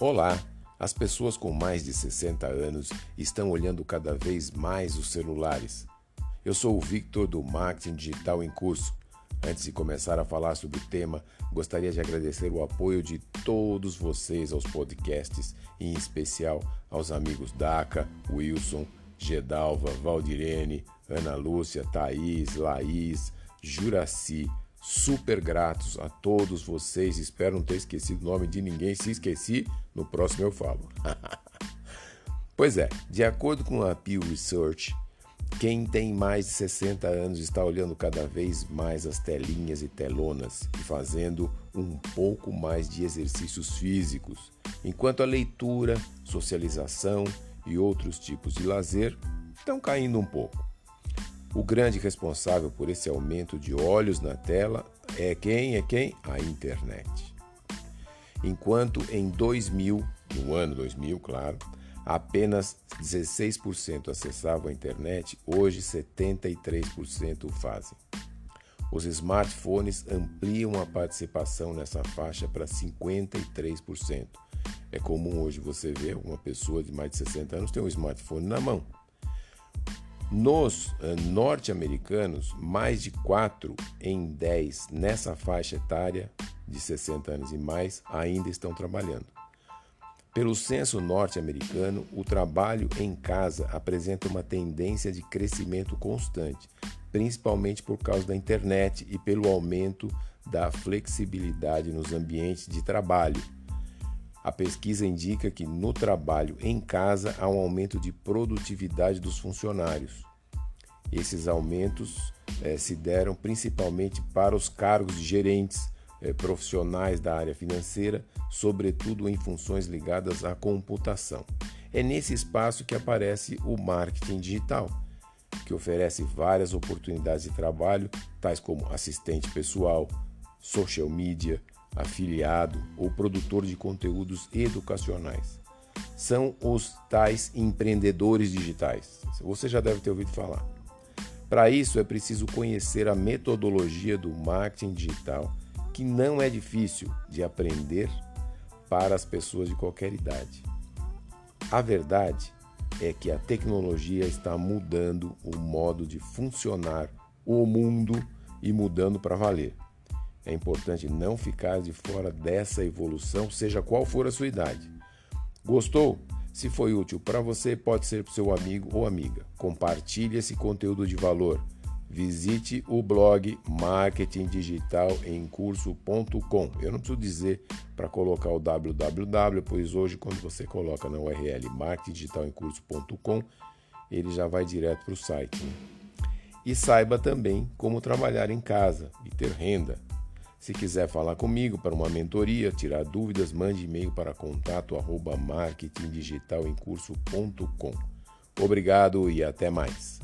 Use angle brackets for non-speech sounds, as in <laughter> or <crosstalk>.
Olá! As pessoas com mais de 60 anos estão olhando cada vez mais os celulares. Eu sou o Victor do Marketing Digital em Curso. Antes de começar a falar sobre o tema, gostaria de agradecer o apoio de todos vocês aos podcasts, em especial aos amigos Daca, Wilson, Gedalva, Valdirene, Ana Lúcia, Thaís, Laís, Juraci, super gratos a todos vocês. Espero não ter esquecido o nome de ninguém. Se esqueci, no próximo eu falo. <laughs> pois é, de acordo com a Pew Research, quem tem mais de 60 anos está olhando cada vez mais as telinhas e telonas e fazendo um pouco mais de exercícios físicos, enquanto a leitura, socialização e outros tipos de lazer estão caindo um pouco. O grande responsável por esse aumento de olhos na tela é quem? É quem? A internet. Enquanto em 2000, no ano 2000, claro, apenas 16% acessavam a internet, hoje 73% o fazem. Os smartphones ampliam a participação nessa faixa para 53%. É comum hoje você ver uma pessoa de mais de 60 anos ter um smartphone na mão. Nos uh, norte-americanos, mais de 4 em 10 nessa faixa etária de 60 anos e mais ainda estão trabalhando. Pelo censo norte-americano, o trabalho em casa apresenta uma tendência de crescimento constante, principalmente por causa da internet e pelo aumento da flexibilidade nos ambientes de trabalho. A pesquisa indica que no trabalho em casa há um aumento de produtividade dos funcionários. Esses aumentos eh, se deram principalmente para os cargos de gerentes, eh, profissionais da área financeira, sobretudo em funções ligadas à computação. É nesse espaço que aparece o marketing digital, que oferece várias oportunidades de trabalho, tais como assistente pessoal, social media, afiliado ou produtor de conteúdos educacionais. São os tais empreendedores digitais. Você já deve ter ouvido falar. Para isso é preciso conhecer a metodologia do marketing digital, que não é difícil de aprender para as pessoas de qualquer idade. A verdade é que a tecnologia está mudando o modo de funcionar o mundo e mudando para valer. É importante não ficar de fora dessa evolução, seja qual for a sua idade. Gostou? Se foi útil para você, pode ser para seu amigo ou amiga. Compartilhe esse conteúdo de valor. Visite o blog marketingdigitalemcurso.com. Eu não preciso dizer para colocar o www, pois hoje quando você coloca na URL marketingdigitalemcurso.com, ele já vai direto para o site. Né? E saiba também como trabalhar em casa e ter renda. Se quiser falar comigo para uma mentoria, tirar dúvidas, mande e-mail para contato arroba marketingdigitalemcurso.com. Obrigado e até mais.